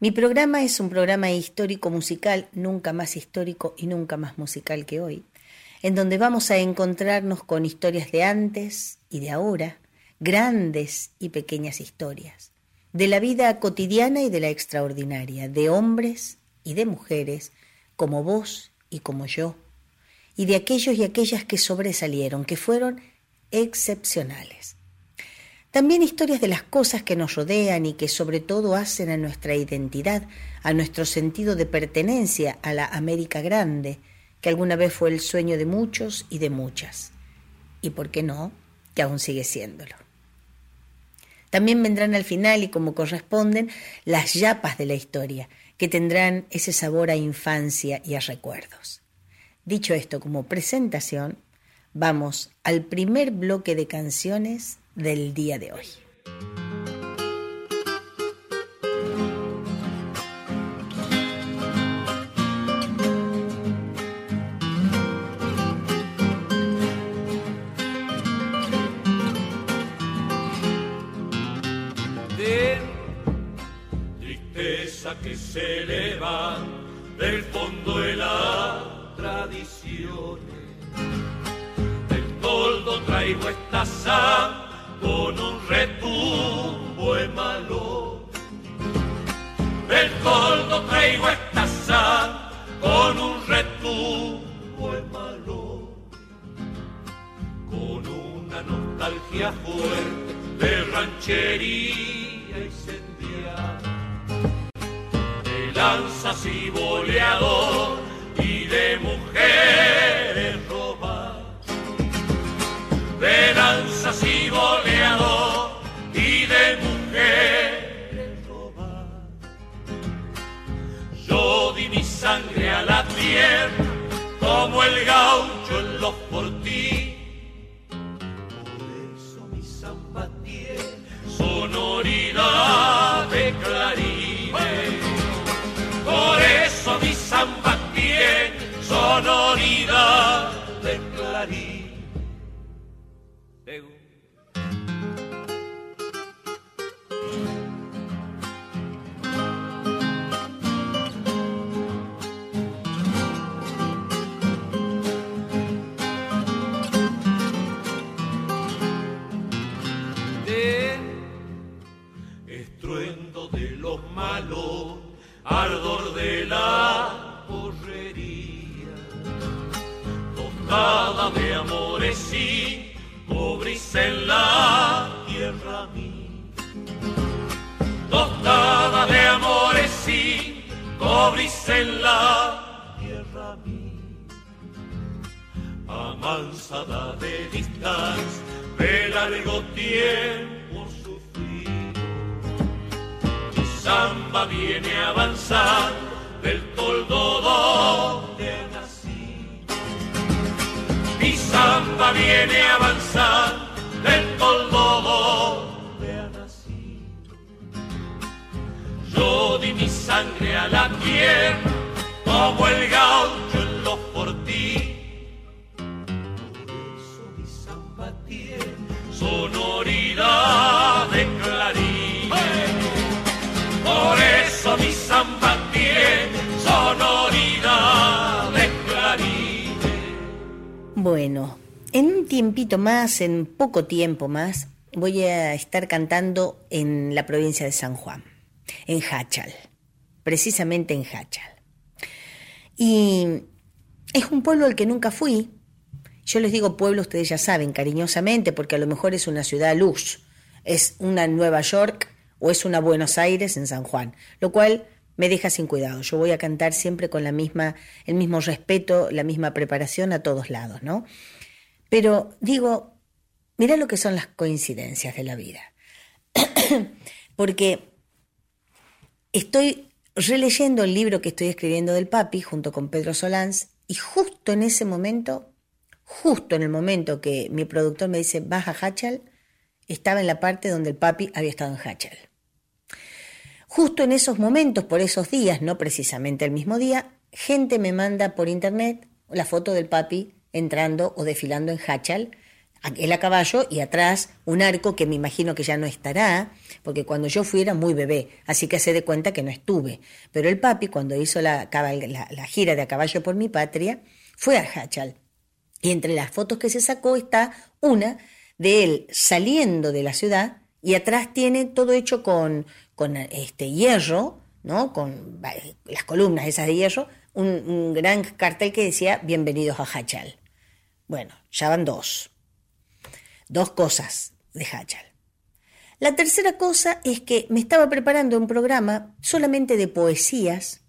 Mi programa es un programa histórico musical, nunca más histórico y nunca más musical que hoy en donde vamos a encontrarnos con historias de antes y de ahora, grandes y pequeñas historias, de la vida cotidiana y de la extraordinaria, de hombres y de mujeres, como vos y como yo, y de aquellos y aquellas que sobresalieron, que fueron excepcionales. También historias de las cosas que nos rodean y que sobre todo hacen a nuestra identidad, a nuestro sentido de pertenencia a la América Grande, que alguna vez fue el sueño de muchos y de muchas, y por qué no, que aún sigue siéndolo. También vendrán al final, y como corresponden, las yapas de la historia, que tendrán ese sabor a infancia y a recuerdos. Dicho esto como presentación, vamos al primer bloque de canciones del día de hoy. que se eleva del fondo de la tradición. Traigo esta sa con un retumbo de malo. Con una nostalgia fuerte de ranchería y sendiada lanzas y boleador como el gaucho en los portillos. Por eso mi samba tiene sonoridad de clarines. Por eso mi samba tiene sonoridad de clarín. En poco tiempo más, voy a estar cantando en la provincia de San Juan, en Hachal. precisamente en Hachal. Y es un pueblo al que nunca fui. Yo les digo pueblo, ustedes ya saben, cariñosamente, porque a lo mejor es una ciudad luz, es una Nueva York o es una Buenos Aires en San Juan, lo cual me deja sin cuidado. Yo voy a cantar siempre con la misma, el mismo respeto, la misma preparación a todos lados, ¿no? Pero digo, mira lo que son las coincidencias de la vida. Porque estoy releyendo el libro que estoy escribiendo del papi junto con Pedro Solans y justo en ese momento, justo en el momento que mi productor me dice, baja Hachal, estaba en la parte donde el papi había estado en Hachal. Justo en esos momentos, por esos días, no precisamente el mismo día, gente me manda por internet la foto del papi entrando o desfilando en Hachal, él a caballo y atrás un arco que me imagino que ya no estará, porque cuando yo fui era muy bebé, así que se de cuenta que no estuve. Pero el papi, cuando hizo la, gira de a caballo por mi patria, fue a Hachal. Y entre las fotos que se sacó está una de él saliendo de la ciudad y atrás tiene todo hecho con, con este hierro, ¿no? Con las columnas esas de hierro, un, gran cartel que decía Bienvenidos a Hachal. Bueno, ya van dos. Dos cosas de Hachal. La tercera cosa es que me estaba preparando un programa solamente de poesías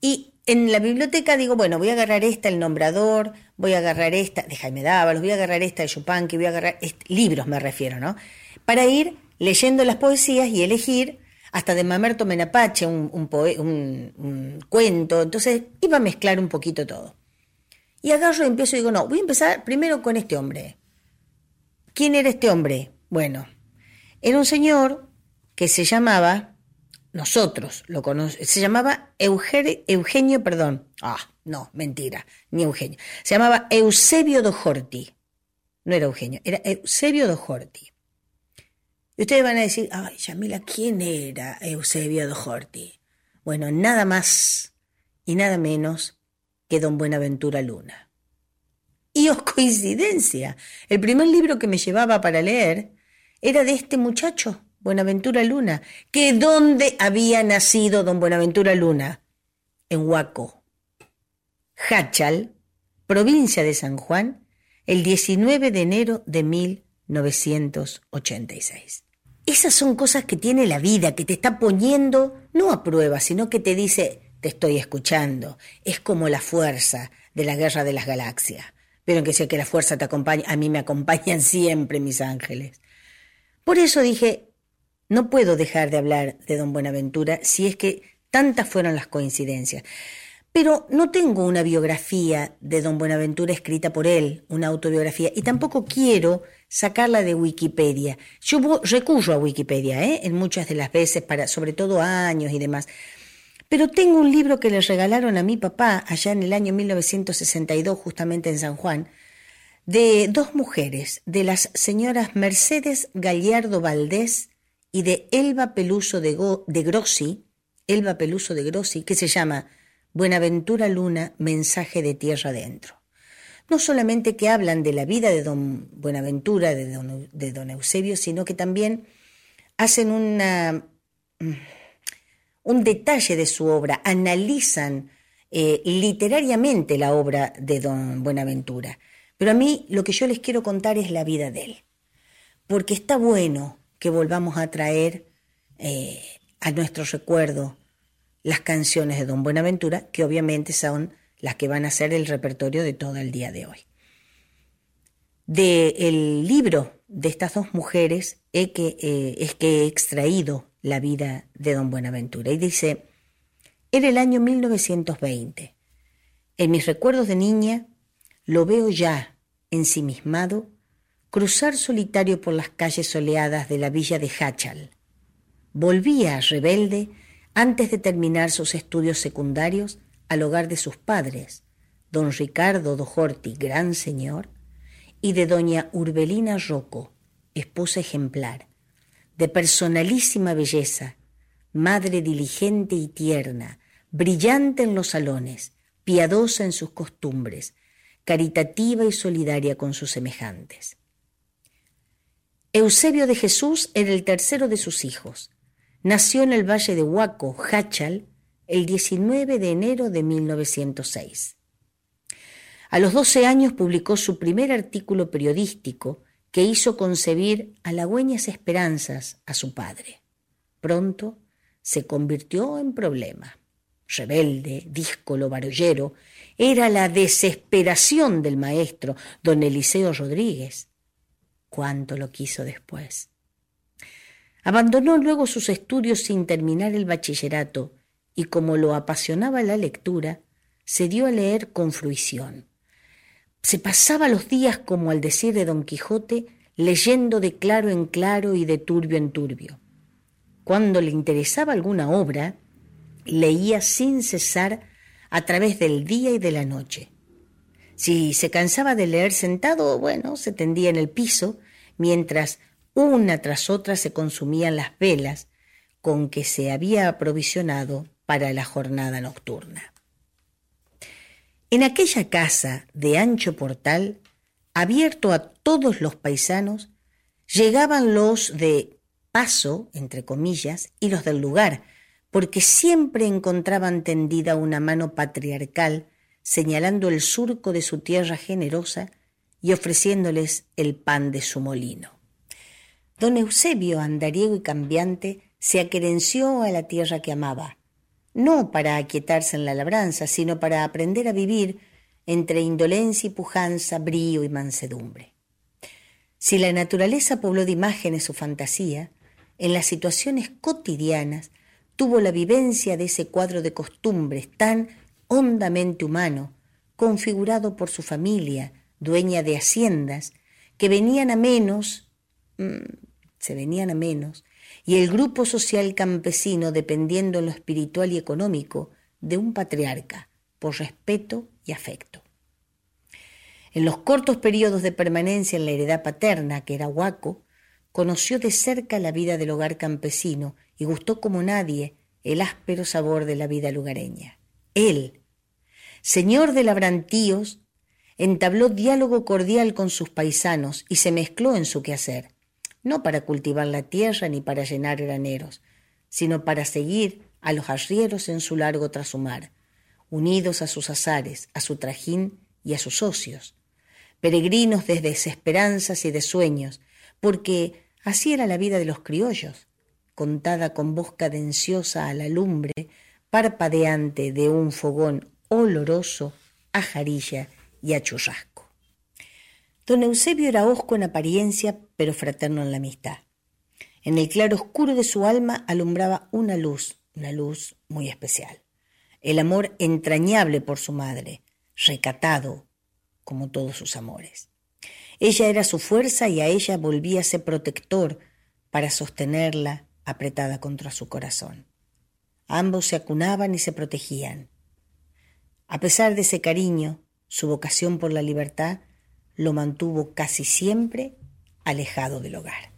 y en la biblioteca digo, bueno, voy a agarrar esta, El Nombrador, voy a agarrar esta de Jaime Dávalos, voy a agarrar esta de que voy a agarrar libros me refiero, ¿no? Para ir leyendo las poesías y elegir hasta de Mamerto Menapache, un, un, cuento. Entonces iba a mezclar un poquito todo. Y agarro y empiezo y digo, no, voy a empezar primero con este hombre. ¿Quién era este hombre? Bueno, era un señor que se llamaba, nosotros lo conocemos, se llamaba Eugenio, perdón, ah, no, mentira, ni Eugenio, se llamaba Eusebio Dojorti, no era Eugenio, era Eusebio Dojorti. Y ustedes van a decir, ay, Yamila, ¿quién era Eusebio Dojorti? Bueno, nada más y nada menos que don Buenaventura Luna. Y os coincidencia, el primer libro que me llevaba para leer era de este muchacho, Buenaventura Luna, que dónde había nacido don Buenaventura Luna? En Huaco, Hachal, provincia de San Juan, el 19 de enero de 1986. Esas son cosas que tiene la vida, que te está poniendo no a prueba, sino que te dice, te estoy escuchando. Es como la fuerza de la guerra de las galaxias. Pero que sea que la fuerza te acompañe, a mí me acompañan siempre mis ángeles. Por eso dije, no puedo dejar de hablar de don Buenaventura si es que tantas fueron las coincidencias. Pero no tengo una biografía de don Buenaventura escrita por él, una autobiografía, y tampoco quiero sacarla de Wikipedia. Yo recurro a Wikipedia, ¿eh? en muchas de las veces, para, sobre todo años y demás. Pero tengo un libro que le regalaron a mi papá allá en el año 1962, justamente en San Juan, de dos mujeres, de las señoras Mercedes Gallardo Valdés y de Elba Peluso de, de Grossi, Elba Peluso de Grossi, que se llama Buenaventura Luna, mensaje de tierra adentro. No solamente que hablan de la vida de don Buenaventura, de don, de don Eusebio, sino que también hacen una, mm, un detalle de su obra, analizan eh, literariamente la obra de don Buenaventura. Pero a mí lo que yo les quiero contar es la vida de él, porque está bueno que volvamos a traer eh, a nuestro recuerdo las canciones de don Buenaventura, que obviamente son las que van a ser el repertorio de todo el día de hoy. Del libro de estas dos mujeres es que, eh, es que he extraído la vida de don Buenaventura. Y dice, era el año 1920. En mis recuerdos de niña lo veo ya, ensimismado, cruzar solitario por las calles soleadas de la villa de Hachal. Volvía rebelde antes de terminar sus estudios secundarios al hogar de sus padres, don Ricardo Dojorti, gran señor, y de doña Urbelina Rocco, esposa ejemplar, de personalísima belleza, madre diligente y tierna, brillante en los salones, piadosa en sus costumbres, caritativa y solidaria con sus semejantes. Eusebio de Jesús era el tercero de sus hijos. nació en el valle de Huaco, Hachal, el 19 de enero de 1906. A los 12 años publicó su primer artículo periodístico que hizo concebir halagüeñas esperanzas a su padre. Pronto se convirtió en problema. Rebelde, díscolo, barollero, era la desesperación del maestro, don Eliseo Rodríguez. Cuánto lo quiso después. Abandonó luego sus estudios sin terminar el bachillerato y como lo apasionaba la lectura, se dio a leer con fruición. Se pasaba los días, como al decir de Don Quijote, leyendo de claro en claro y de turbio en turbio. Cuando le interesaba alguna obra, leía sin cesar a través del día y de la noche. Si se cansaba de leer sentado, bueno, se tendía en el piso, mientras una tras otra se consumían las velas con que se había aprovisionado para la jornada nocturna. En aquella casa de ancho portal, abierto a todos los paisanos, llegaban los de paso, entre comillas, y los del lugar, porque siempre encontraban tendida una mano patriarcal señalando el surco de su tierra generosa y ofreciéndoles el pan de su molino. Don Eusebio, andariego y cambiante, se aquerenció a la tierra que amaba, no para aquietarse en la labranza, sino para aprender a vivir entre indolencia y pujanza, brío y mansedumbre. Si la naturaleza pobló de imágenes su fantasía, en las situaciones cotidianas tuvo la vivencia de ese cuadro de costumbres tan hondamente humano, configurado por su familia, dueña de haciendas, que venían a menos mm, se venían a menos, y el grupo social campesino dependiendo en lo espiritual y económico de un patriarca, por respeto y afecto. En los cortos periodos de permanencia en la heredad paterna, que era Huaco, conoció de cerca la vida del hogar campesino y gustó como nadie el áspero sabor de la vida lugareña. Él, señor de labrantíos, entabló diálogo cordial con sus paisanos y se mezcló en su quehacer no para cultivar la tierra ni para llenar graneros, sino para seguir a los arrieros en su largo trasumar, unidos a sus azares, a su trajín y a sus socios, peregrinos desde desesperanzas y de sueños, porque así era la vida de los criollos, contada con voz cadenciosa a la lumbre, parpadeante de un fogón oloroso a jarilla y a churrasco. Don Eusebio era hosco en apariencia, pero fraterno en la amistad. En el claro oscuro de su alma alumbraba una luz, una luz muy especial. El amor entrañable por su madre, recatado como todos sus amores. Ella era su fuerza y a ella volvíase protector para sostenerla apretada contra su corazón. Ambos se acunaban y se protegían. A pesar de ese cariño, su vocación por la libertad lo mantuvo casi siempre alejado del hogar.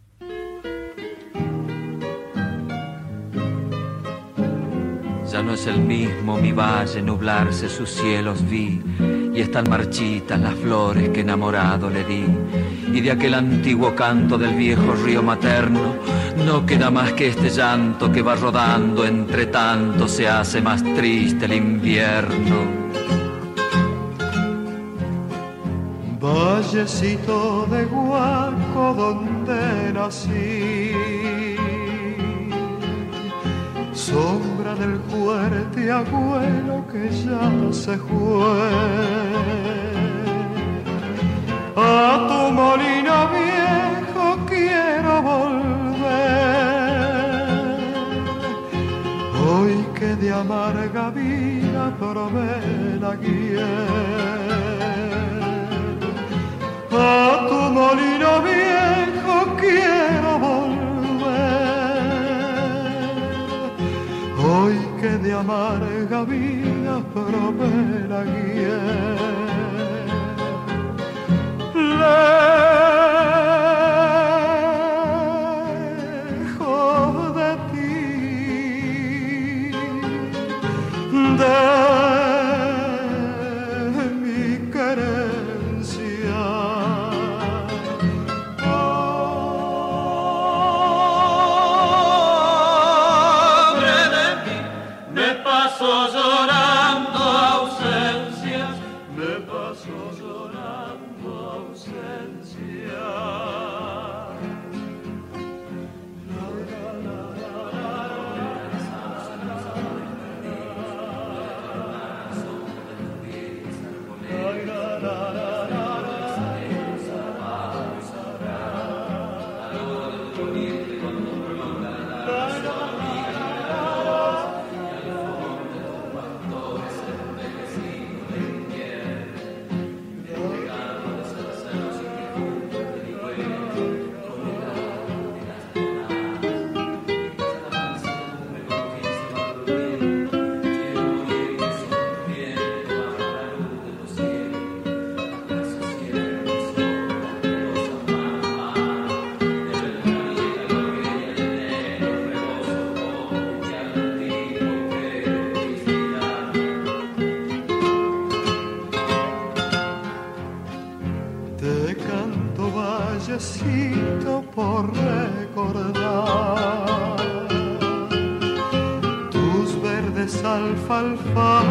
Ya no es el mismo mi valle nublarse, sus cielos vi, y están marchitas las flores que enamorado le di. Y de aquel antiguo canto del viejo río materno, no queda más que este llanto que va rodando, entre tanto se hace más triste el invierno. Vallecito de Guaco donde nací, sombra del fuerte abuelo que ya se fue. A tu molino viejo quiero volver, hoy que de amarga vida probé la guía a tu molino viejo quiero volver. Hoy que de amarga vida probé la guía. Lejos 发发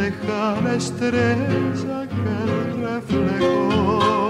lejana estrella que reflejó. Lejos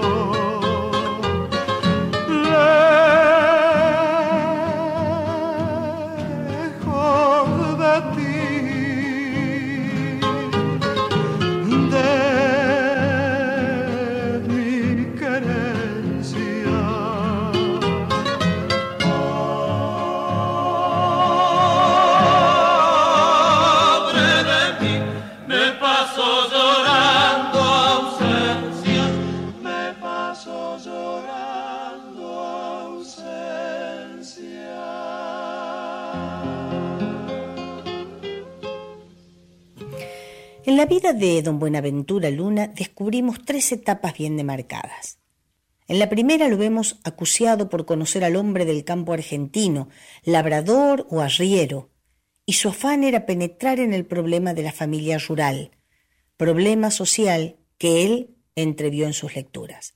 vida de don Buenaventura Luna descubrimos tres etapas bien demarcadas. En la primera lo vemos acuciado por conocer al hombre del campo argentino, labrador o arriero, y su afán era penetrar en el problema de la familia rural, problema social que él entrevió en sus lecturas.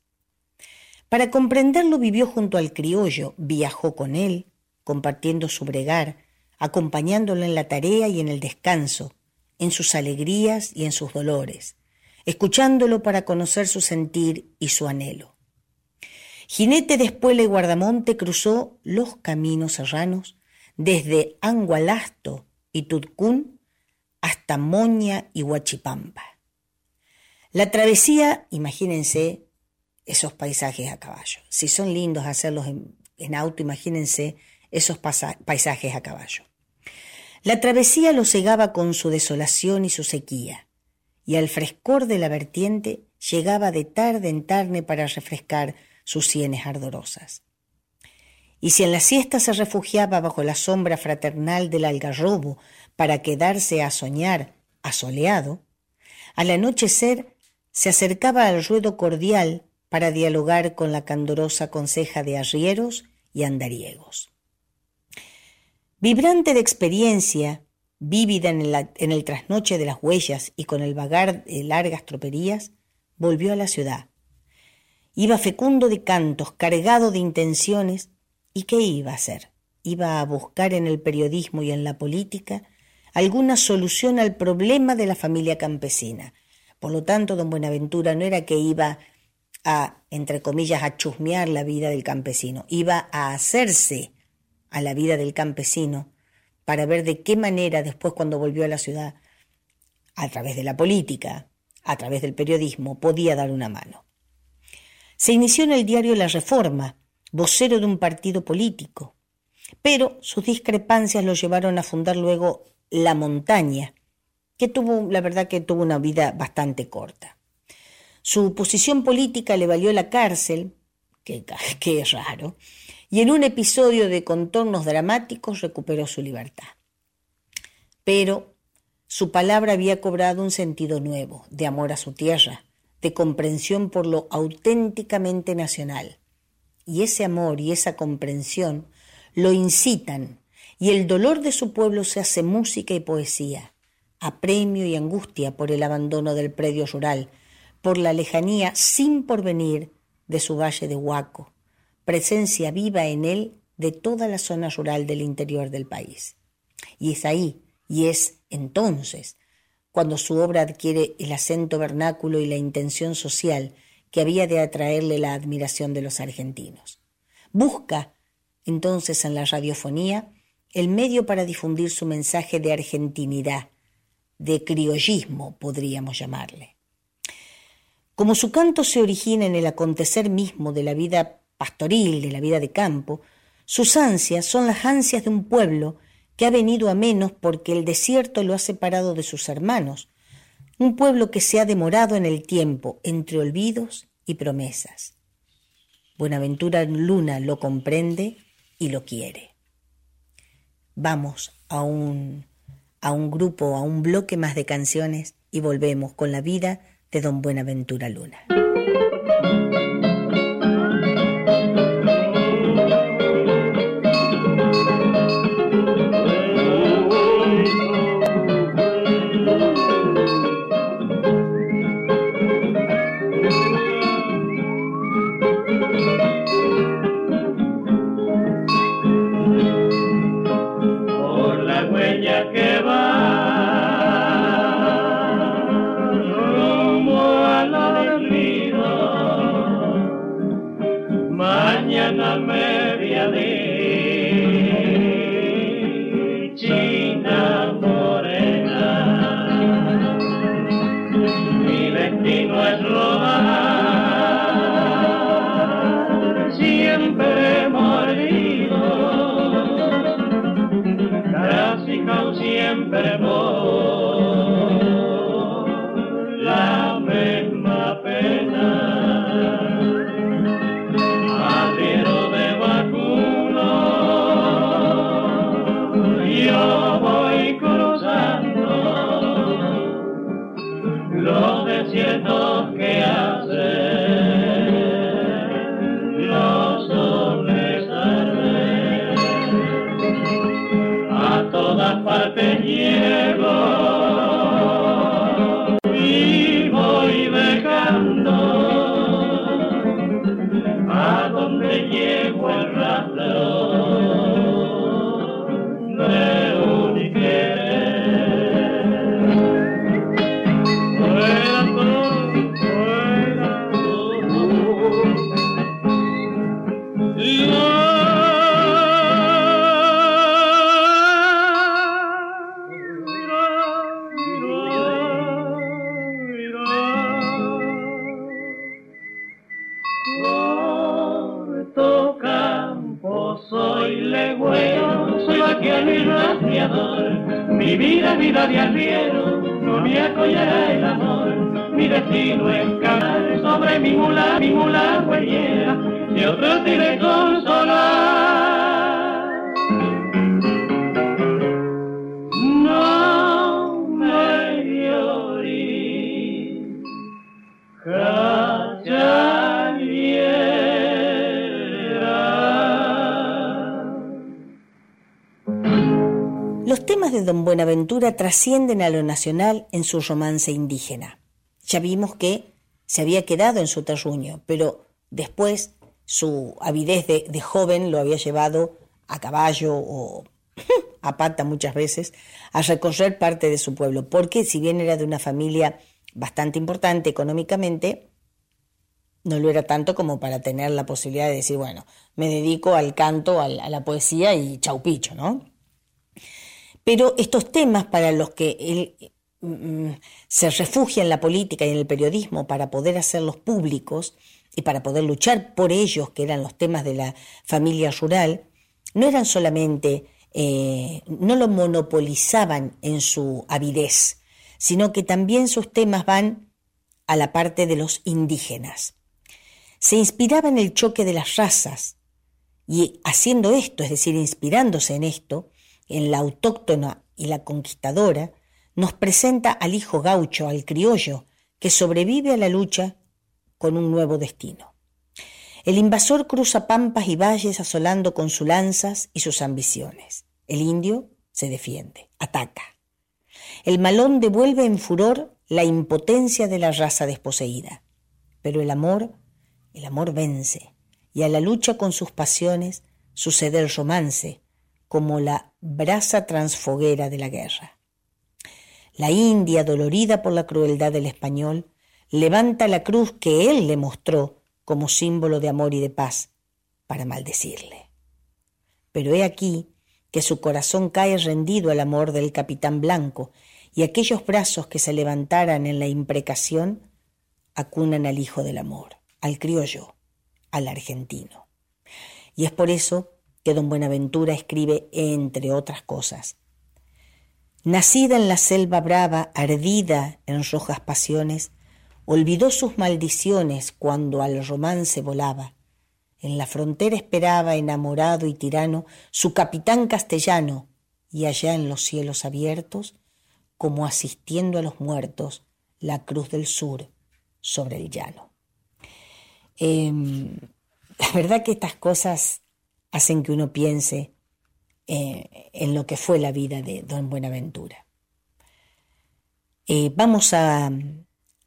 Para comprenderlo vivió junto al criollo, viajó con él, compartiendo su bregar, acompañándolo en la tarea y en el descanso, en sus alegrías y en sus dolores, escuchándolo para conocer su sentir y su anhelo. Jinete de espuela y guardamonte cruzó los caminos serranos desde Angualasto y Tutcún hasta Moña y Huachipampa. La travesía, imagínense esos paisajes a caballo. Si son lindos hacerlos en auto, imagínense esos paisajes a caballo. La travesía lo cegaba con su desolación y su sequía, y al frescor de la vertiente llegaba de tarde en tarde para refrescar sus sienes ardorosas. Y si en la siesta se refugiaba bajo la sombra fraternal del algarrobo para quedarse a soñar asoleado, al anochecer se acercaba al ruedo cordial para dialogar con la candorosa conseja de arrieros y andariegos. Vibrante de experiencia, vívida en el, trasnoche de las huellas y con el vagar de largas troperías, volvió a la ciudad. Iba fecundo de cantos, cargado de intenciones, ¿y qué iba a hacer? Iba a buscar en el periodismo y en la política alguna solución al problema de la familia campesina. Por lo tanto, don Buenaventura no era que iba a, entre comillas, a chusmear la vida del campesino, iba a hacerse a la vida del campesino para ver de qué manera después cuando volvió a la ciudad, a través de la política, a través del periodismo, podía dar una mano. Se inició en el diario La Reforma, vocero de un partido político, pero sus discrepancias lo llevaron a fundar luego La Montaña, que tuvo, la verdad que tuvo una vida bastante corta. Su posición política le valió la cárcel, que, que es raro, y en un episodio de contornos dramáticos recuperó su libertad. Pero su palabra había cobrado un sentido nuevo, de amor a su tierra, de comprensión por lo auténticamente nacional. Y ese amor y esa comprensión lo incitan, y el dolor de su pueblo se hace música y poesía, apremio y angustia por el abandono del predio rural, por la lejanía sin porvenir de su valle de Huaco, presencia viva en él de toda la zona rural del interior del país. Y es ahí, y es entonces, cuando su obra adquiere el acento vernáculo y la intención social que había de atraerle la admiración de los argentinos. Busca, entonces, en la radiofonía el medio para difundir su mensaje de argentinidad, de criollismo, podríamos llamarle. Como su canto se origina en el acontecer mismo de la vida pastoril, de la vida de campo, sus ansias son las ansias de un pueblo que ha venido a menos porque el desierto lo ha separado de sus hermanos, un pueblo que se ha demorado en el tiempo entre olvidos y promesas. Buenaventura Luna lo comprende y lo quiere. Vamos a un, a un grupo, a un bloque más de canciones y volvemos con la vida de don Buenaventura Luna. soy legüero, soy vaquero y rastreador. Mi vida es vida de arriero, no me acollará el amor. Mi destino es cavar sobre mi mula, mi mula huellera, y otro tiene consolar. Buenaventura trascienden a lo nacional en su romance indígena. Ya vimos que se había quedado en su terruño, pero después su avidez de, de joven lo había llevado a caballo o a pata muchas veces a recorrer parte de su pueblo, porque si bien era de una familia bastante importante económicamente, no lo era tanto como para tener la posibilidad de decir, bueno, me dedico al canto, a la poesía y chaupicho, ¿no? Pero estos temas para los que él mm, se refugia en la política y en el periodismo para poder hacerlos públicos y para poder luchar por ellos, que eran los temas de la familia rural, no eran solamente, eh, no lo monopolizaban en su avidez, sino que también sus temas van a la parte de los indígenas. Se inspiraba en el choque de las razas y haciendo esto, es decir, inspirándose en esto, en la autóctona y la conquistadora, nos presenta al hijo gaucho, al criollo, que sobrevive a la lucha con un nuevo destino. El invasor cruza pampas y valles asolando con sus lanzas y sus ambiciones. El indio se defiende, ataca. El malón devuelve en furor la impotencia de la raza desposeída. Pero el amor, el amor vence, y a la lucha con sus pasiones sucede el romance, como la brasa transfoguera de la guerra. La India, dolorida por la crueldad del español, levanta la cruz que él le mostró como símbolo de amor y de paz para maldecirle. Pero he aquí que su corazón cae rendido al amor del capitán blanco y aquellos brazos que se levantaran en la imprecación acunan al hijo del amor, al criollo, al argentino. Y es por eso que don Buenaventura escribe entre otras cosas. Nacida en la selva brava, ardida en rojas pasiones, olvidó sus maldiciones cuando al romance volaba. En la frontera esperaba, enamorado y tirano, su capitán castellano, y allá en los cielos abiertos, como asistiendo a los muertos, la cruz del sur sobre el llano. Em, la verdad que estas cosas hacen que uno piense eh, en lo que fue la vida de don Buenaventura. Eh, vamos a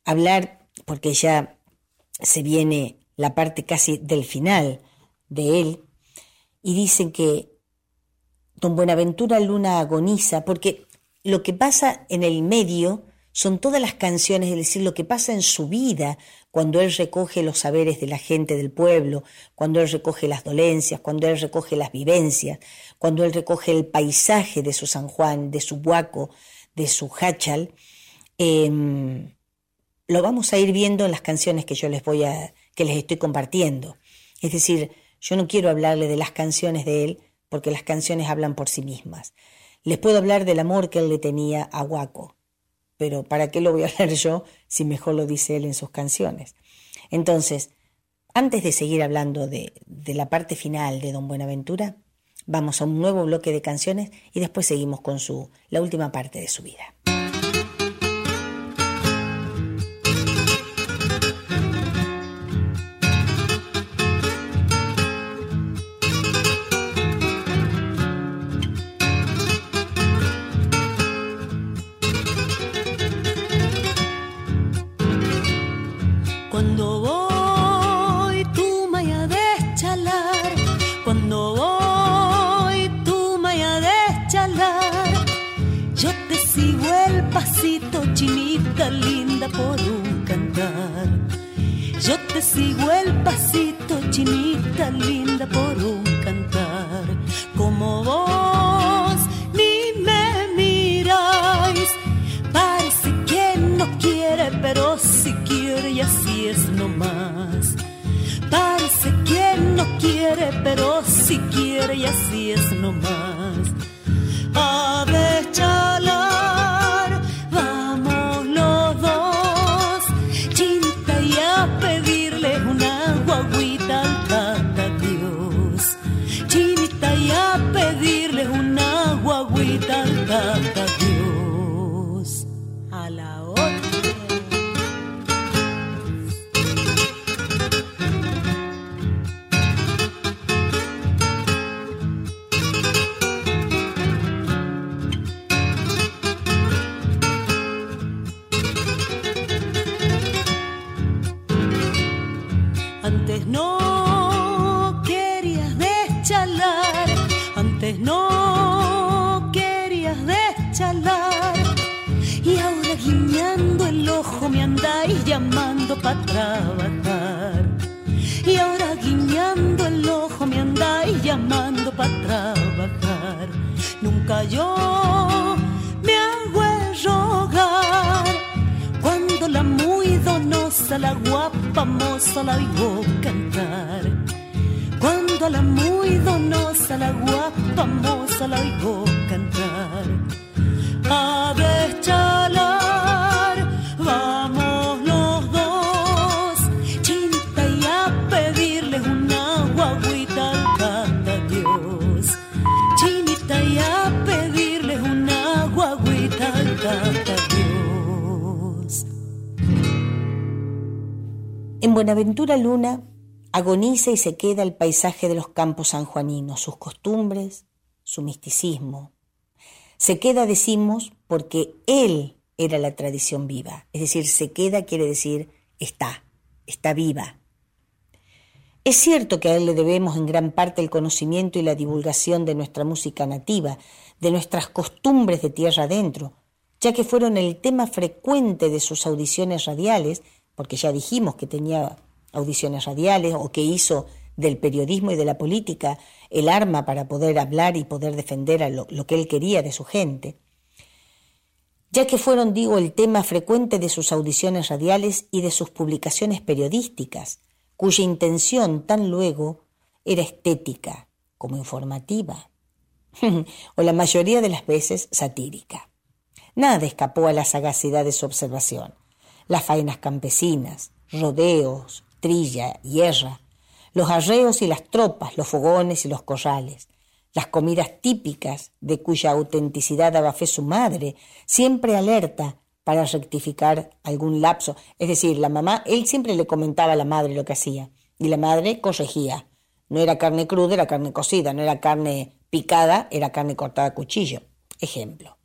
hablar, porque ya se viene la parte casi del final de él, y dicen que don Buenaventura Luna agoniza, porque lo que pasa en el medio son todas las canciones, es decir, lo que pasa en su vida, cuando él recoge los saberes de la gente del pueblo, cuando él recoge las dolencias, cuando él recoge las vivencias, cuando él recoge el paisaje de su San Juan, de su Huaco, de su Hachal, em, lo vamos a ir viendo en las canciones que yo les voy a, que les estoy compartiendo. Es decir, yo no quiero hablarle de las canciones de él, porque las canciones hablan por sí mismas. Les puedo hablar del amor que él le tenía a Huaco, pero ¿para qué lo voy a hablar yo si mejor lo dice él en sus canciones? Entonces, antes de seguir hablando de, de la parte final de Don Buenaventura, vamos a un nuevo bloque de canciones y después seguimos con su, la última parte de su vida. Sigo el pasito, chinita linda, por un cantar. Como vos ni me miráis, parece que no quiere, pero si quiere y así es nomás. Parece que no quiere, pero si quiere y así es nomás. Buenaventura Luna agoniza y se queda el paisaje de los campos sanjuaninos, sus costumbres, su misticismo. Se queda, decimos, porque él era la tradición viva. Es decir, se queda quiere decir está, está viva. Es cierto que a él le debemos en gran parte el conocimiento y la divulgación de nuestra música nativa, de nuestras costumbres de tierra adentro, ya que fueron el tema frecuente de sus audiciones radiales porque ya dijimos que tenía audiciones radiales o que hizo del periodismo y de la política el arma para poder hablar y poder defender lo, lo que él quería de su gente, ya que fueron, digo, el tema frecuente de sus audiciones radiales y de sus publicaciones periodísticas, cuya intención tan luego era estética como informativa, o la mayoría de las veces satírica. Nada escapó a la sagacidad de su observación las faenas campesinas, rodeos, trilla, hierra, los arreos y las tropas, los fogones y los corrales, las comidas típicas de cuya autenticidad daba fe su madre, siempre alerta para rectificar algún lapso. Es decir, la mamá, él siempre le comentaba a la madre lo que hacía y la madre corregía. No era carne cruda, era carne cocida, no era carne picada, era carne cortada a cuchillo. Ejemplo.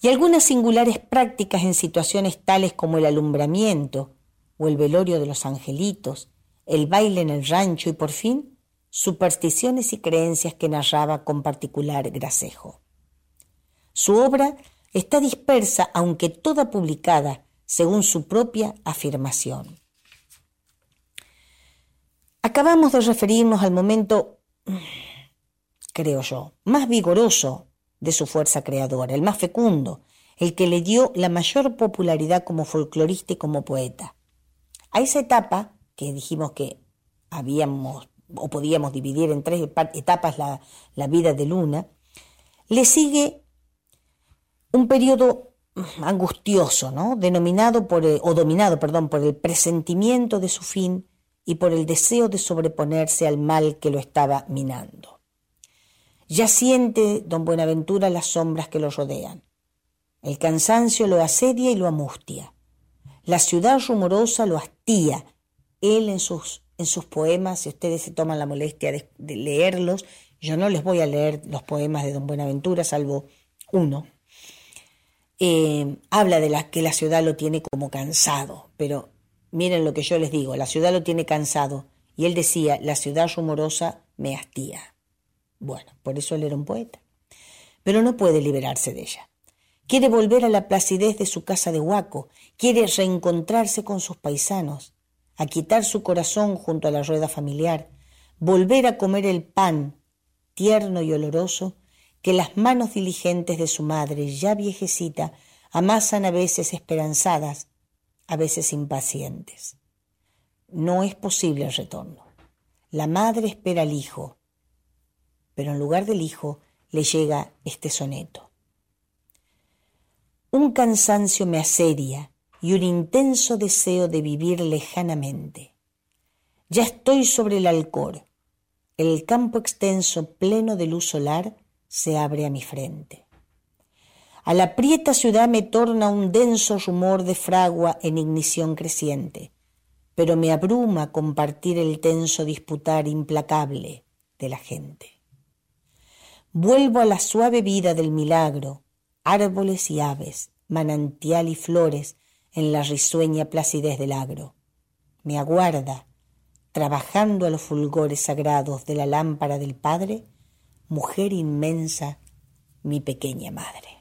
Y algunas singulares prácticas en situaciones tales como el alumbramiento o el velorio de los angelitos, el baile en el rancho y por fin supersticiones y creencias que narraba con particular gracejo. Su obra está dispersa, aunque toda publicada según su propia afirmación. Acabamos de referirnos al momento, creo yo, más vigoroso de su fuerza creadora, el más fecundo, el que le dio la mayor popularidad como folclorista y como poeta. A esa etapa, que dijimos que habíamos o podíamos dividir en tres etapas la, vida de Luna, le sigue un periodo angustioso, ¿no? denominado por o dominado, perdón, por el presentimiento de su fin y por el deseo de sobreponerse al mal que lo estaba minando. Ya siente don Buenaventura las sombras que lo rodean. El cansancio lo asedia y lo amustia. La ciudad rumorosa lo hastía. Él en sus, en sus poemas, si ustedes se toman la molestia de, leerlos, yo no les voy a leer los poemas de don Buenaventura, salvo uno, eh, habla de la, que la ciudad lo tiene como cansado, pero Miren lo que yo les digo, la ciudad lo tiene cansado. Y él decía, la ciudad rumorosa me hastía. Bueno, por eso él era un poeta. Pero no puede liberarse de ella. Quiere volver a la placidez de su casa de Huaco, quiere reencontrarse con sus paisanos, a quitar su corazón junto a la rueda familiar, volver a comer el pan, tierno y oloroso, que las manos diligentes de su madre, ya viejecita, amasan a veces esperanzadas a veces impacientes. No es posible el retorno. La madre espera al hijo, pero en lugar del hijo le llega este soneto. Un cansancio me asedia y un intenso deseo de vivir lejanamente. Ya estoy sobre el alcor. El campo extenso pleno de luz solar se abre a mi frente. A la prieta ciudad me torna un denso rumor de fragua en ignición creciente, pero me abruma compartir el tenso disputar implacable de la gente. Vuelvo a la suave vida del milagro, árboles y aves, manantial y flores en la risueña placidez del agro. Me aguarda, trabajando a los fulgores sagrados de la lámpara del Padre, mujer inmensa, mi pequeña madre.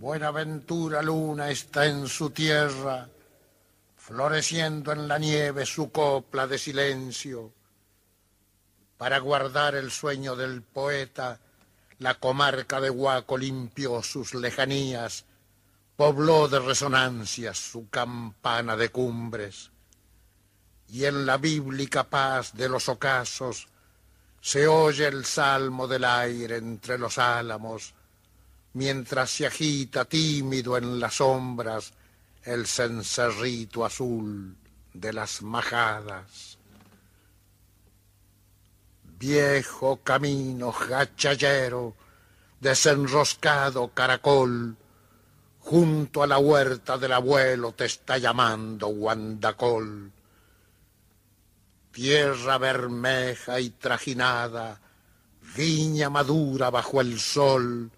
Buenaventura luna está en su tierra, floreciendo en la nieve su copla de silencio. Para guardar el sueño del poeta, la comarca de Huaco limpió sus lejanías, pobló de resonancias su campana de cumbres. Y en la bíblica paz de los ocasos se oye el salmo del aire entre los álamos, mientras se agita tímido en las sombras el cencerrito azul de las majadas. Viejo camino gachallero, desenroscado caracol, junto a la huerta del abuelo te está llamando Guandacol. Tierra bermeja y trajinada, viña madura bajo el sol,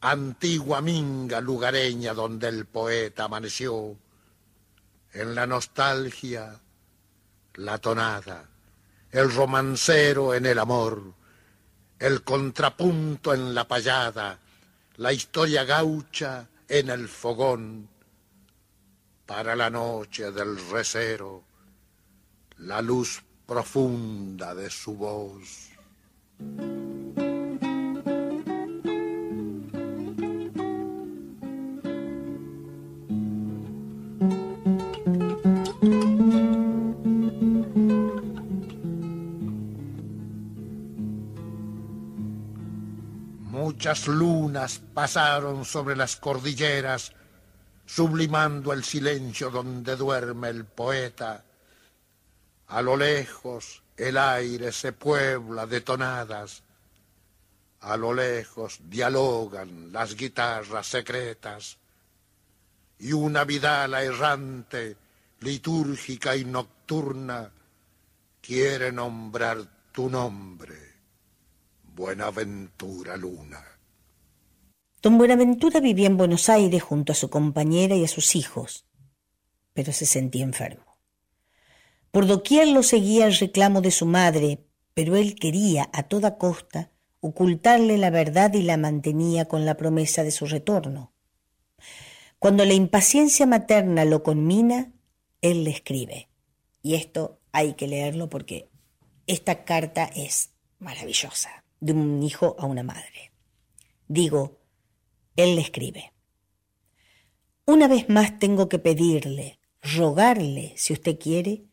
antigua minga lugareña donde el poeta amaneció. En la nostalgia, la tonada, el romancero en el amor, el contrapunto en la payada, la historia gaucha en el fogón, para la noche del recero, la luz profunda de su voz. Muchas lunas pasaron sobre las cordilleras, sublimando el silencio donde duerme el poeta. A lo lejos el aire se puebla de tonadas, a lo lejos dialogan las guitarras secretas. Y una vidala errante, litúrgica y nocturna, quiere nombrar tu nombre Buenaventura Luna. Don Buenaventura vivía en Buenos Aires junto a su compañera y a sus hijos, pero se sentía enfermo. Por doquier lo seguía el reclamo de su madre, pero él quería a toda costa ocultarle la verdad y la mantenía con la promesa de su retorno. Cuando la impaciencia materna lo conmina, él le escribe. Y esto hay que leerlo porque esta carta es maravillosa de un hijo a una madre. Digo, él le escribe. Una vez más tengo que pedirle, rogarle, si usted quiere,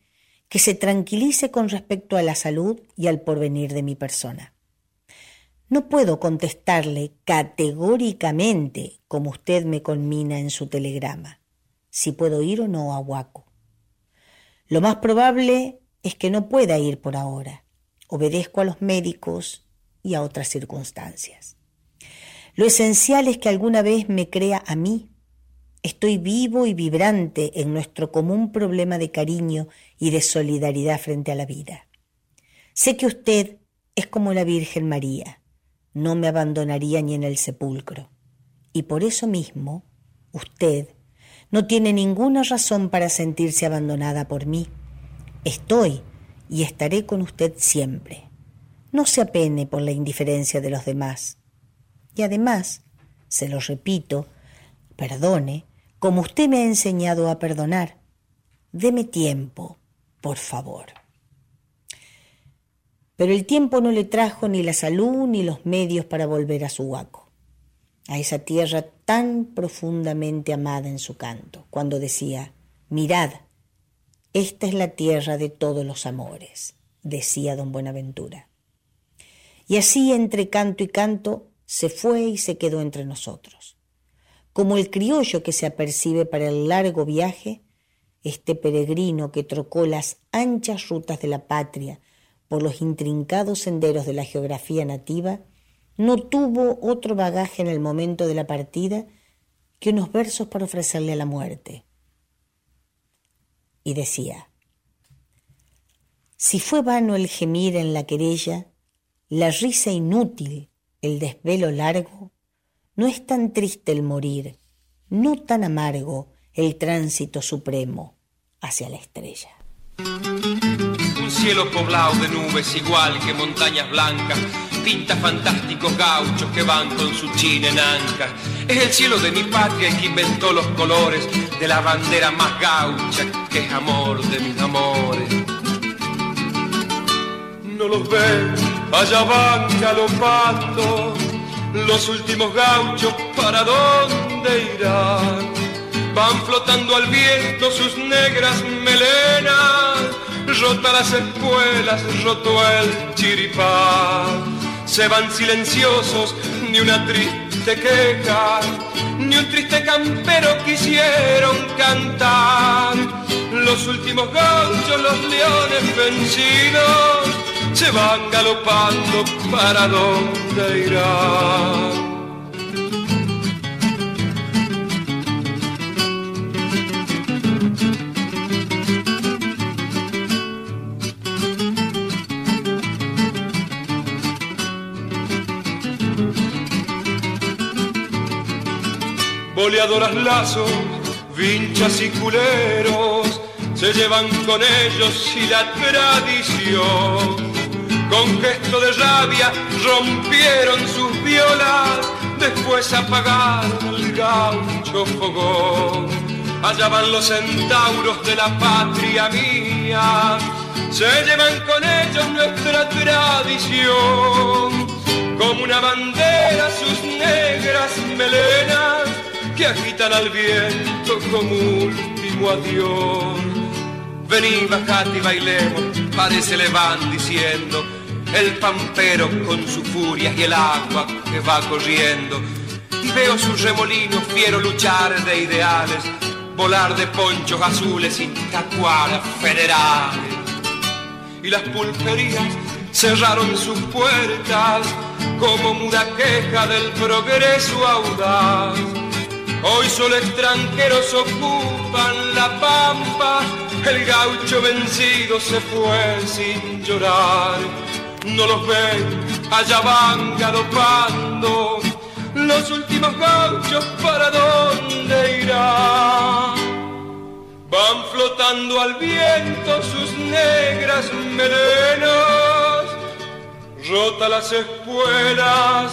que se tranquilice con respecto a la salud y al porvenir de mi persona. No puedo contestarle categóricamente, como usted me conmina en su telegrama, si puedo ir o no a Huaco. Lo más probable es que no pueda ir por ahora. Obedezco a los médicos y a otras circunstancias. Lo esencial es que alguna vez me crea a mí. Estoy vivo y vibrante en nuestro común problema de cariño y de solidaridad frente a la vida. Sé que usted es como la Virgen María, no me abandonaría ni en el sepulcro. Y por eso mismo, usted no tiene ninguna razón para sentirse abandonada por mí. Estoy y estaré con usted siempre. No se apene por la indiferencia de los demás. Y además, se lo repito, perdone, como usted me ha enseñado a perdonar. Deme tiempo, por favor. Pero el tiempo no le trajo ni la salud ni los medios para volver a su huaco, a esa tierra tan profundamente amada en su canto, cuando decía, mirad, esta es la tierra de todos los amores, decía don Buenaventura. Y así entre canto y canto se fue y se quedó entre nosotros. Como el criollo que se apercibe para el largo viaje, este peregrino que trocó las anchas rutas de la patria por los intrincados senderos de la geografía nativa, no tuvo otro bagaje en el momento de la partida que unos versos para ofrecerle a la muerte. Y decía, si fue vano el gemir en la querella, la risa inútil, el desvelo largo, no es tan triste el morir, no tan amargo el tránsito supremo hacia la estrella. Un cielo poblado de nubes igual que montañas blancas, pinta fantásticos gauchos que van con su china en anca. Es el cielo de mi patria el que inventó los colores de la bandera más gaucha que es amor de mis amores. Los ven allá van galopando los últimos gauchos, ¿para dónde irán? Van flotando al viento sus negras melenas, rota las espuelas, roto el chiripá. Se van silenciosos, ni una triste queja, ni un triste campero quisieron cantar. Los últimos gauchos, los leones vencidos, se van galopando para dónde irán. boleadoras lazos, vinchas y culeros, se llevan con ellos y la tradición. Con gesto de rabia rompieron sus violas, después apagaron el gaucho fogón. Allá van los centauros de la patria mía, se llevan con ellos nuestra tradición. Como una bandera sus negras melenas que agitan al viento como último adiós. Vení, bajate y bailemos, parece le van diciendo el pampero con su furia y el agua que va corriendo. Y veo sus remolinos fiero luchar de ideales, volar de ponchos azules y tacuaras federales. Y las pulperías cerraron sus puertas como muda queja del progreso audaz. Hoy solo extranjeros ocupan la pampa, el gaucho vencido se fue sin llorar. No los ven, allá van galopando, los últimos gauchos para dónde irán. Van flotando al viento sus negras melenas, rota las espuelas,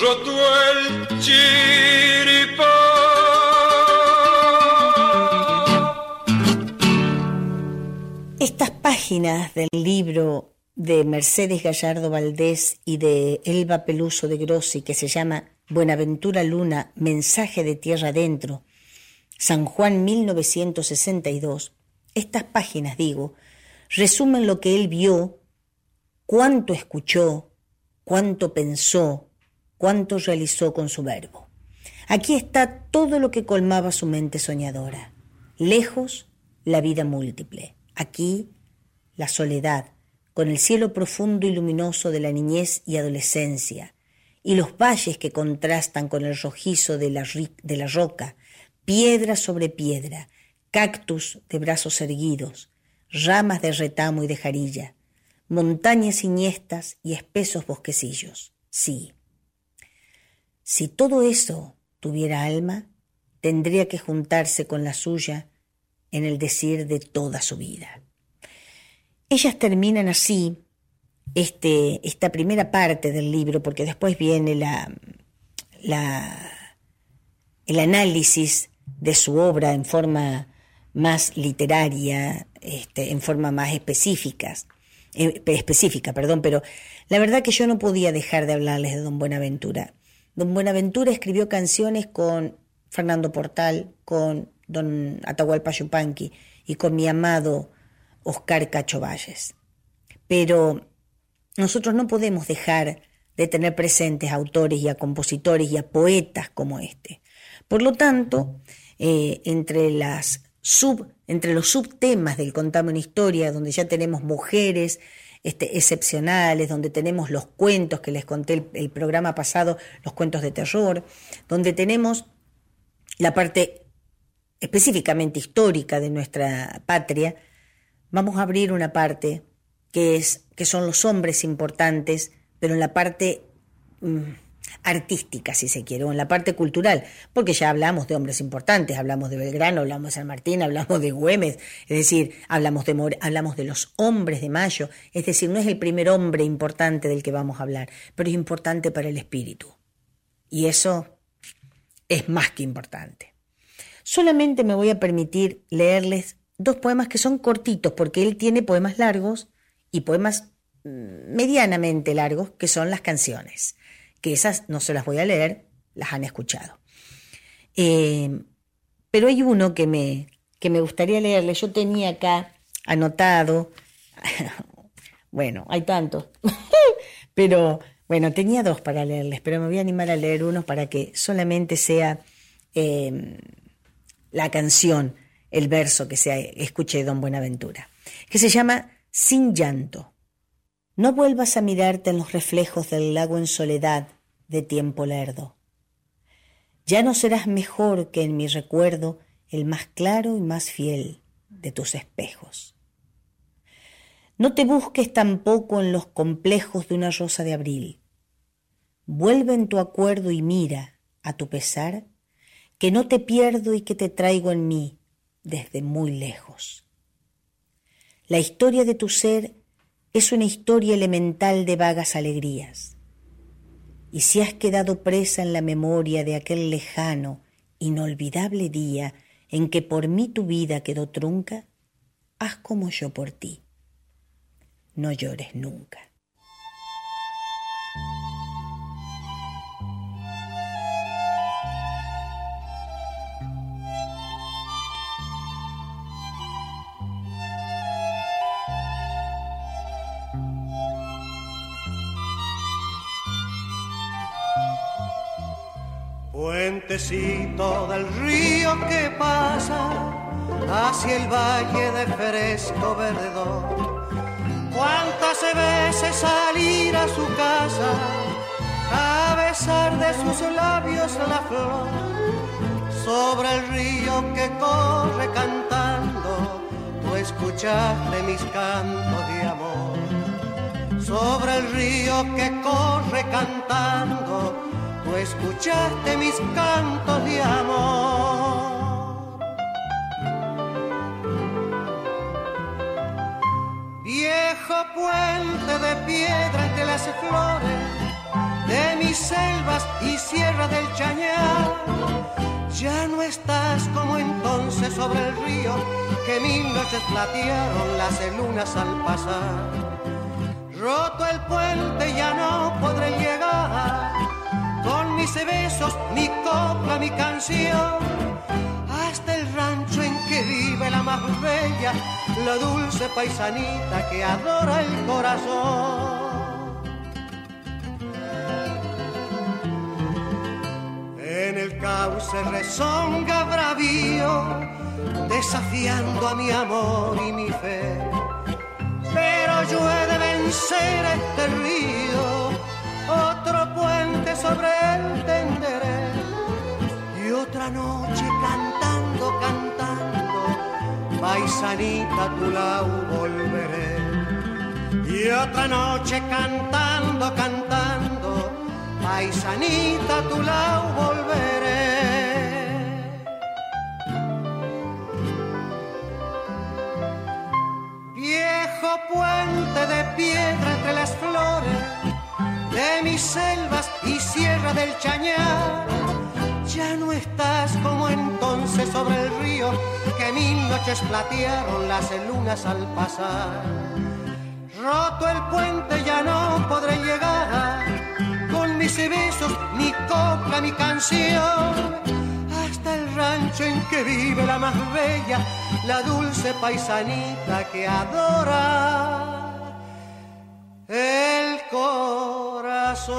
roto el chiripán. Estas páginas del libro de Mercedes Gallardo Valdés y de Elba Peluso de Grossi que se llama Buenaventura Luna, Mensaje de Tierra Adentro, San Juan 1962, estas páginas, digo, resumen lo que él vio, cuánto escuchó, cuánto pensó, cuánto realizó con su verbo. Aquí está todo lo que colmaba su mente soñadora. Lejos, la vida múltiple. Aquí, la soledad, con el cielo profundo y luminoso de la niñez y adolescencia, y los valles que contrastan con el rojizo de la, roca, piedra sobre piedra, cactus de brazos erguidos, ramas de retamo y de jarilla, montañas siniestas y espesos bosquecillos. Sí. Si todo eso tuviera alma, tendría que juntarse con la suya en el decir de toda su vida. Ellas terminan así este, esta primera parte del libro, porque después viene la, el análisis de su obra en forma más literaria, este, en forma más específica, eh, específica, perdón, pero la verdad que yo no podía dejar de hablarles de Don Buenaventura. Don Buenaventura escribió canciones con Fernando Portal, con Don Atahualpa Yupanqui y con mi amado Oscar Cacho Valles. Pero nosotros no podemos dejar de tener presentes a autores y a compositores y a poetas como este. Por lo tanto, eh, entre, los subtemas del Contame una historia, donde ya tenemos mujeres este, excepcionales, donde tenemos los cuentos que les conté el programa pasado, los cuentos de terror, donde tenemos la parte específicamente histórica de nuestra patria, vamos a abrir una parte que, es, que son los hombres importantes, pero en la parte mm, artística, si se quiere, o en la parte cultural, porque ya hablamos de hombres importantes, hablamos de Belgrano, hablamos de San Martín, hablamos de Güemes, es decir, hablamos de, hablamos de los hombres de Mayo, es decir, no es el primer hombre importante del que vamos a hablar, pero es importante para el espíritu. Y eso es más que importante. Solamente me voy a permitir leerles dos poemas que son cortitos, porque él tiene poemas largos y poemas mm, medianamente largos, que son las canciones, que esas no se las voy a leer, las han escuchado. Eh, pero hay uno que me, que me gustaría leerle, yo tenía acá anotado, bueno, hay tantos, pero bueno, tenía dos para leerles, pero me voy a animar a leer uno para que solamente sea eh, la canción el verso que se escuche de Don Buenaventura, que se llama Sin llanto. No vuelvas a mirarte en los reflejos del lago en soledad de tiempo lerdo. Ya no serás mejor que en mi recuerdo el más claro y más fiel de tus espejos. No te busques tampoco en los complejos de una rosa de abril. Vuelve en tu acuerdo y mira, a tu pesar, que no te pierdo y que te traigo en mí, desde muy lejos. La historia de tu ser es una historia elemental de vagas alegrías. Y si has quedado presa en la memoria de aquel lejano, inolvidable día en que por mí tu vida quedó trunca, haz como yo por ti. No llores nunca. Puentecito del río que pasa hacia el valle de fresco verdor. Cuántas veces salir a su casa a besar de sus labios la flor sobre el río que corre cantando. Tú escuchaste mis cantos de amor sobre el río que corre cantando escuchaste mis cantos de amor. Viejo puente de piedra entre las flores de mis selvas y sierra del Chañar. Ya no estás como entonces sobre el río que mil noches platearon las lunas al pasar. Roto el puente ya no podré llegar con mis besos, mi copla, mi canción, hasta el rancho en que vive la más bella, la dulce paisanita que adora el corazón. En el cauce rezonga bravío, desafiando a mi amor y mi fe, pero yo he de vencer este río otro puente sobre él tenderé y otra noche cantando, cantando, paisanita tu lado volveré. Y otra noche cantando, cantando, paisanita tu lado volveré. Viejo puente de piedra entre las flores de mis selvas y sierra del Chañar. Ya no estás como entonces sobre el río que mil noches platearon las lunas al pasar. Roto el puente ya no podré llegar con mis besos, mi copla, mi canción. Hasta el rancho en que vive la más bella, la dulce paisanita que adora el corazón.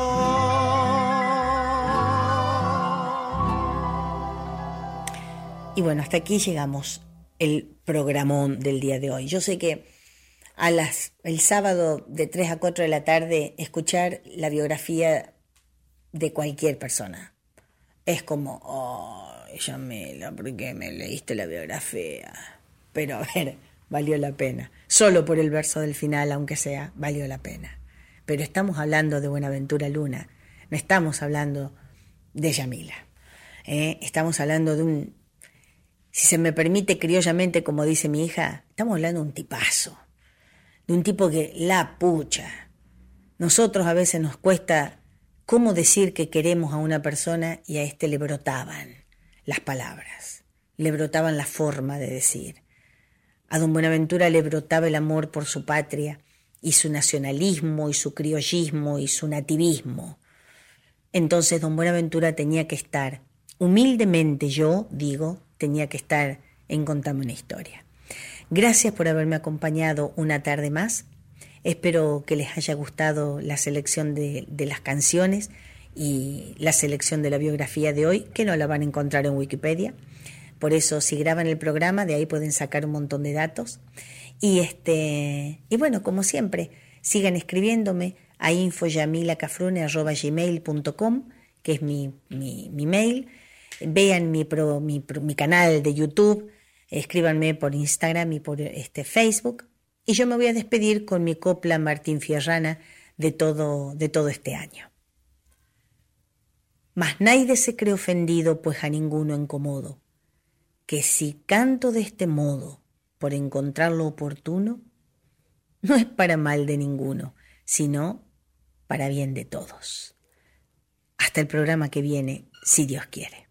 Y bueno, hasta aquí llegamos el programón del día de hoy. Yo sé que a las el sábado de 3 a 4 de la tarde escuchar la biografía de cualquier persona es como, oh, Yamila, ¿por qué me leíste la biografía? Pero a ver, valió la pena. Solo por el verso del final, aunque sea, valió la pena. Pero estamos hablando de Buenaventura Luna, no estamos hablando de Yamila. ¿eh? Estamos hablando de un, si se me permite criollamente, como dice mi hija, estamos hablando de un tipazo, de un tipo que la pucha. Nosotros a veces nos cuesta cómo decir que queremos a una persona y a este le brotaban las palabras, le brotaban la forma de decir. A don Buenaventura le brotaba el amor por su patria y su nacionalismo y su criollismo y su nativismo. Entonces don Buenaventura tenía que estar, humildemente yo digo, tenía que estar en Contame una historia. Gracias por haberme acompañado una tarde más. Espero que les haya gustado la selección de, de, las canciones y la selección de la biografía de hoy, que no la van a encontrar en Wikipedia. Por eso, si graban el programa, de ahí pueden sacar un montón de datos. Y, este, y bueno, como siempre, sigan escribiéndome a infoyamilacafrune.gmail.com, que es mi, mi, mi, mail. Vean mi, pro, mi, mi, canal de YouTube, escríbanme por Instagram y por este, Facebook. Y yo me voy a despedir con mi copla Martín Fierrana de todo, de todo este año. Mas nadie se cree ofendido, pues a ninguno incomodo que si canto de este modo por encontrar lo oportuno, no es para mal de ninguno, sino para bien de todos. Hasta el programa que viene, si Dios quiere.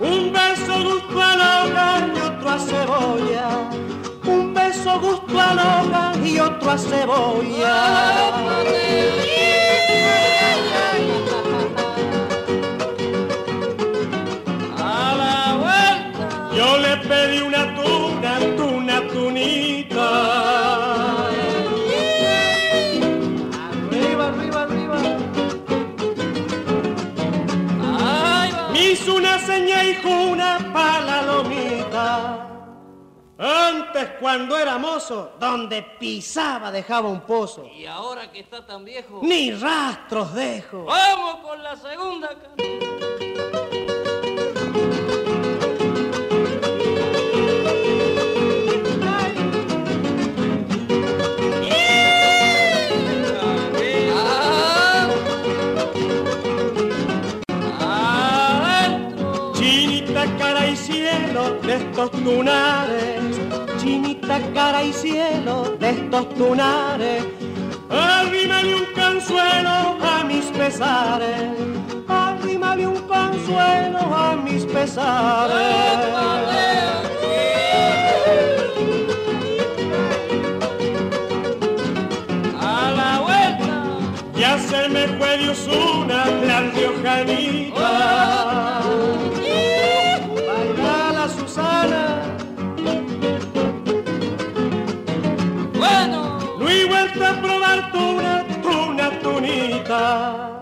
Un beso gusto a loja y otro a cebolla, un beso gusto a loja y otro a cebolla. Cuando era mozo, donde pisaba dejaba un pozo. Y ahora que está tan viejo. Ni rastros dejo. Vamos con la segunda canción. Chinita cara y cielo de estos tunares, chinita cara y cielo de estos tunares, arrímale un consuelo a mis pesares, arrímale un consuelo a mis pesares. A la vuelta ya se me fue de Usuna la riojanita. lugar.